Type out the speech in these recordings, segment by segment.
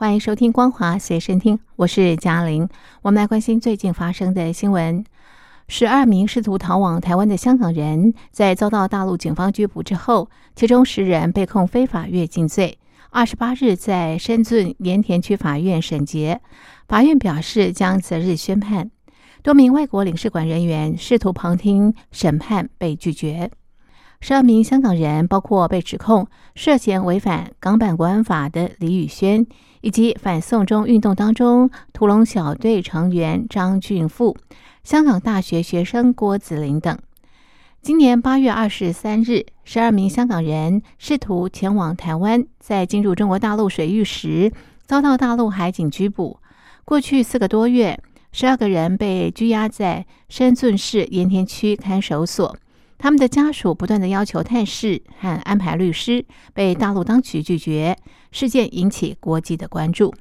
欢迎收听《光华随身听》，我是嘉玲。我们来关心最近发生的新闻。十二名试图逃往台湾的香港人，在遭到大陆警方拘捕之后，其中十人被控非法越境罪。二十八日在深圳盐田区法院审结，法院表示将择日宣判。多名外国领事馆人员试图旁听审判，被拒绝。十二名香港人，包括被指控涉嫌违反港版国安法的李宇轩，以及反送中运动当中屠龙小队成员张俊富。香港大学学生郭子林等，今年八月二十三日，十二名香港人试图前往台湾，在进入中国大陆水域时，遭到大陆海警拘捕。过去四个多月，十二个人被拘押在深圳市盐田区看守所，他们的家属不断的要求探视和安排律师，被大陆当局拒绝。事件引起国际的关注。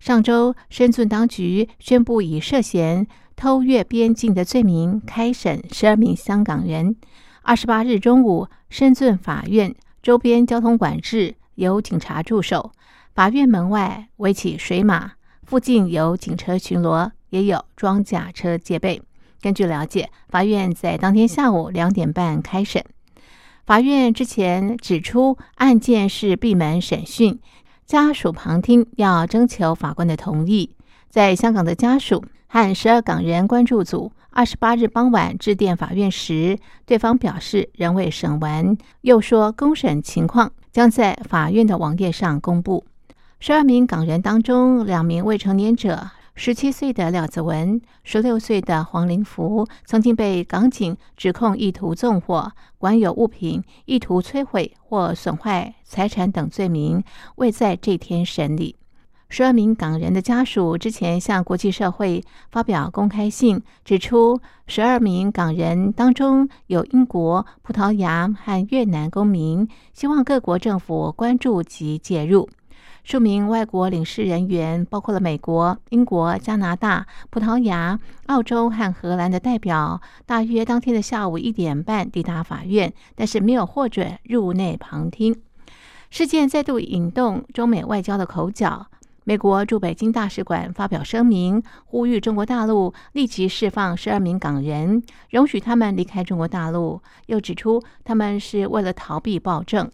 上周，深圳当局宣布以涉嫌偷越边境的罪名开审十二名香港人。二十八日中午，深圳法院周边交通管制由警察驻守，法院门外围起水马，附近有警车巡逻，也有装甲车戒备。根据了解，法院在当天下午两点半开审。法院之前指出，案件是闭门审讯，家属旁听要征求法官的同意。在香港的家属。和十二港人关注组二十八日傍晚致电法院时，对方表示仍未审完，又说公审情况将在法院的网页上公布。十二名港人当中，两名未成年者，十七岁的廖子文、十六岁的黄林福，曾经被港警指控意图纵火、管有物品、意图摧毁或损坏财产等罪名，未在这天审理。十二名港人的家属之前向国际社会发表公开信，指出十二名港人当中有英国、葡萄牙和越南公民，希望各国政府关注及介入。数名外国领事人员，包括了美国、英国、加拿大、葡萄牙、澳洲和荷兰的代表，大约当天的下午一点半抵达法院，但是没有获准入内旁听。事件再度引动中美外交的口角。美国驻北京大使馆发表声明，呼吁中国大陆立即释放十二名港人，容许他们离开中国大陆。又指出，他们是为了逃避暴政。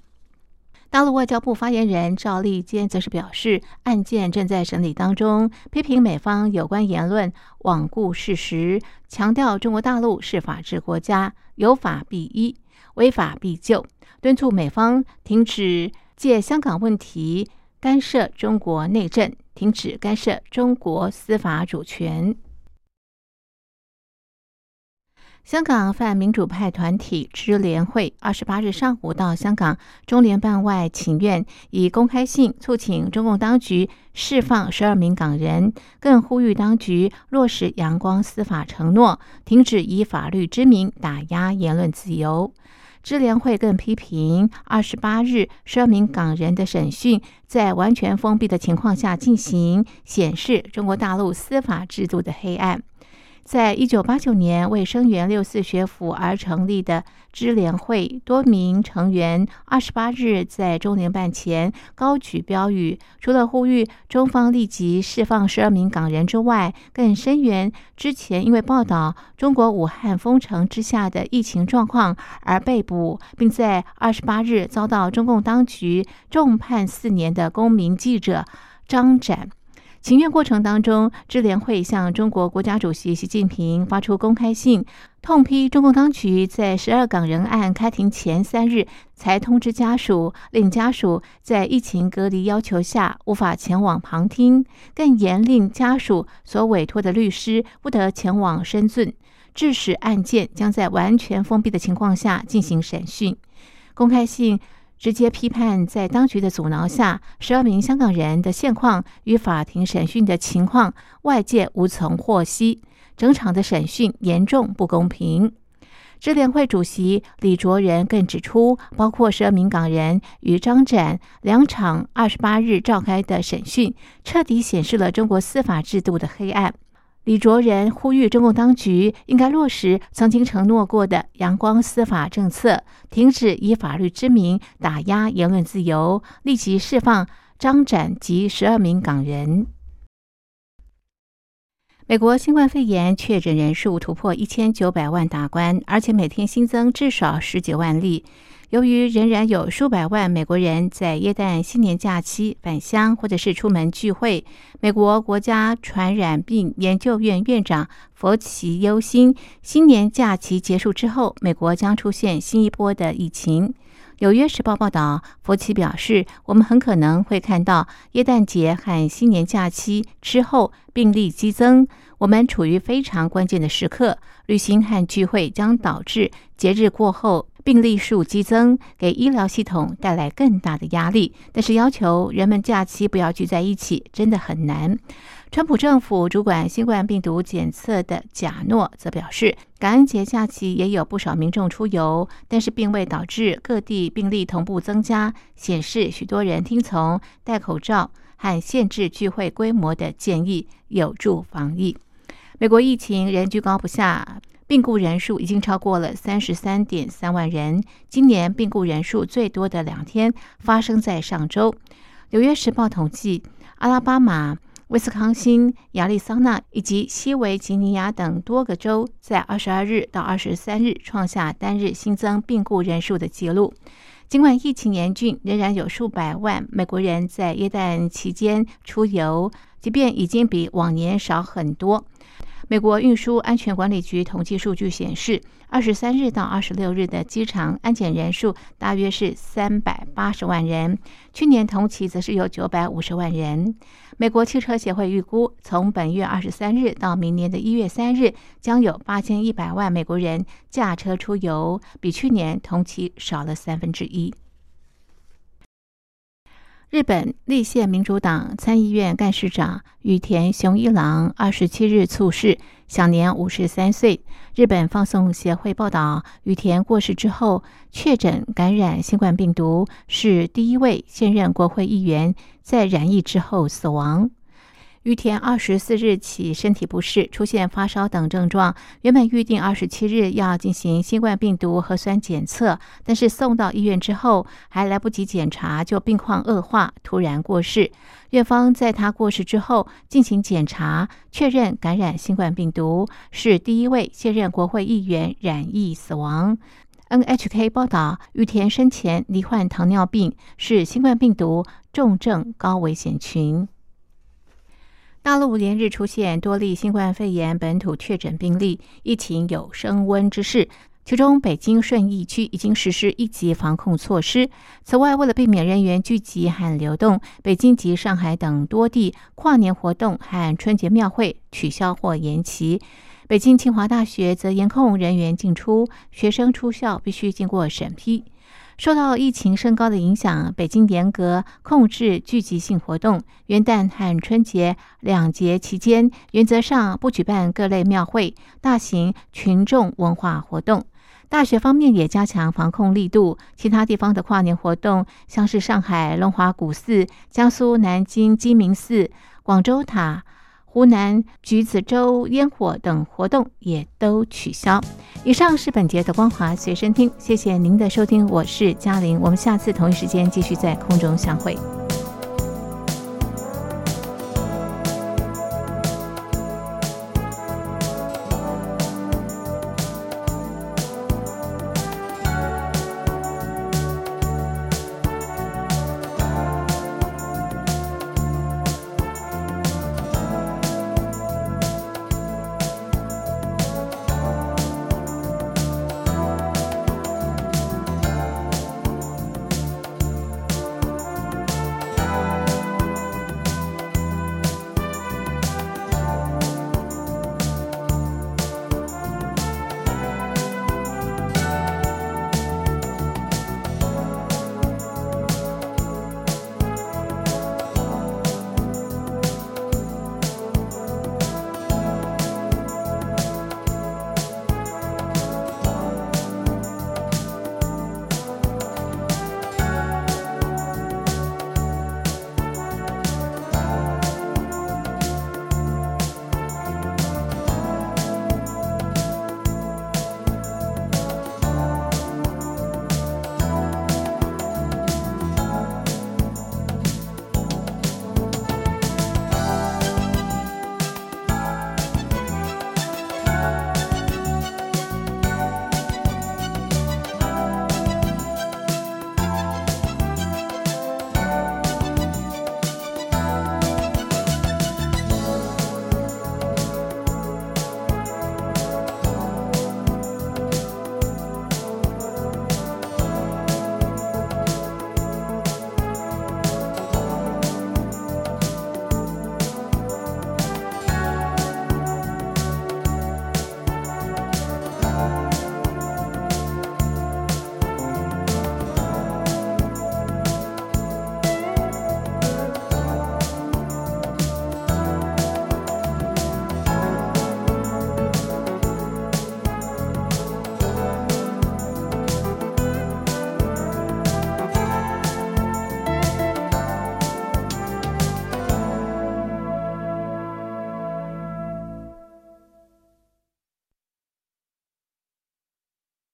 大陆外交部发言人赵立坚则是表示，案件正在审理当中，批评美方有关言论罔顾事实，强调中国大陆是法治国家，有法必依，违法必究，敦促美方停止借香港问题。干涉中国内政，停止干涉中国司法主权。香港泛民主派团体支联会二十八日上午到香港中联办外请愿，以公开信促请中共当局释放十二名港人，更呼吁当局落实阳光司法承诺，停止以法律之名打压言论自由。支联会更批评，二十八日十二名港人的审讯在完全封闭的情况下进行，显示中国大陆司法制度的黑暗。在一九八九年为声援六四学府而成立的支联会多名成员，二十八日在中联办前高举标语，除了呼吁中方立即释放十二名港人之外，更声援之前因为报道中国武汉封城之下的疫情状况而被捕，并在二十八日遭到中共当局重判四年的公民记者张展。请愿过程当中，支联会向中国国家主席习近平发出公开信，痛批中共当局在十二港人案开庭前三日才通知家属，令家属在疫情隔离要求下无法前往旁听，更严令家属所委托的律师不得前往深圳，致使案件将在完全封闭的情况下进行审讯。公开信直接批判，在当局的阻挠下，十二名香港人的现况与法庭审讯的情况，外界无从获悉。整场的审讯严重不公平。支联会主席李卓人更指出，包括十二名港人与张展两场二十八日召开的审讯，彻底显示了中国司法制度的黑暗。李卓人呼吁中共当局应该落实曾经承诺过的阳光司法政策，停止以法律之名打压言论自由，立即释放张展及十二名港人。美国新冠肺炎确诊人数突破一千九百万大关，而且每天新增至少十几万例。由于仍然有数百万美国人在耶诞新年假期返乡或者是出门聚会，美国国家传染病研究院院长佛奇忧心，新年假期结束之后，美国将出现新一波的疫情。纽约时报报道，佛奇表示，我们很可能会看到耶诞节和新年假期之后病例激增。我们处于非常关键的时刻，旅行和聚会将导致节日过后。病例数激增，给医疗系统带来更大的压力。但是要求人们假期不要聚在一起，真的很难。川普政府主管新冠病毒检测的贾诺则表示，感恩节假期也有不少民众出游，但是并未导致各地病例同步增加，显示许多人听从戴口罩和限制聚会规模的建议，有助防疫。美国疫情仍居高不下。病故人数已经超过了三十三点三万人。今年病故人数最多的两天发生在上周。《纽约时报》统计，阿拉巴马、威斯康星、亚利桑那以及西维吉尼亚等多个州在二十二日到二十三日创下单日新增病故人数的纪录。尽管疫情严峻，仍然有数百万美国人在耶诞期间出游，即便已经比往年少很多。美国运输安全管理局统计数据显示，二十三日到二十六日的机场安检人数大约是三百八十万人，去年同期则是有九百五十万人。美国汽车协会预估，从本月二十三日到明年的一月三日，将有八千一百万美国人驾车出游，比去年同期少了三分之一。日本立宪民主党参议院干事长羽田雄一郎二十七日猝逝，享年五十三岁。日本放送协会报道，羽田过世之后确诊感染新冠病毒，是第一位现任国会议员在染疫之后死亡。羽田二十四日起身体不适，出现发烧等症状。原本预定二十七日要进行新冠病毒核酸检测，但是送到医院之后还来不及检查，就病况恶化，突然过世。院方在他过世之后进行检查，确认感染新冠病毒，是第一位现任国会议员染疫死亡。NHK 报道，羽田生前罹患糖尿病，是新冠病毒重症高危险群。大陆连日出现多例新冠肺炎本土确诊病例，疫情有升温之势。其中，北京顺义区已经实施一级防控措施。此外，为了避免人员聚集和流动，北京及上海等多地跨年活动和春节庙会取消或延期。北京清华大学则严控人员进出，学生出校必须经过审批。受到疫情升高的影响，北京严格控制聚集性活动。元旦和春节两节期间，原则上不举办各类庙会、大型群众文化活动。大学方面也加强防控力度。其他地方的跨年活动，像是上海龙华古寺、江苏南京鸡鸣寺、广州塔。湖南橘子洲烟火等活动也都取消。以上是本节的光华随身听，谢谢您的收听，我是嘉玲，我们下次同一时间继续在空中相会。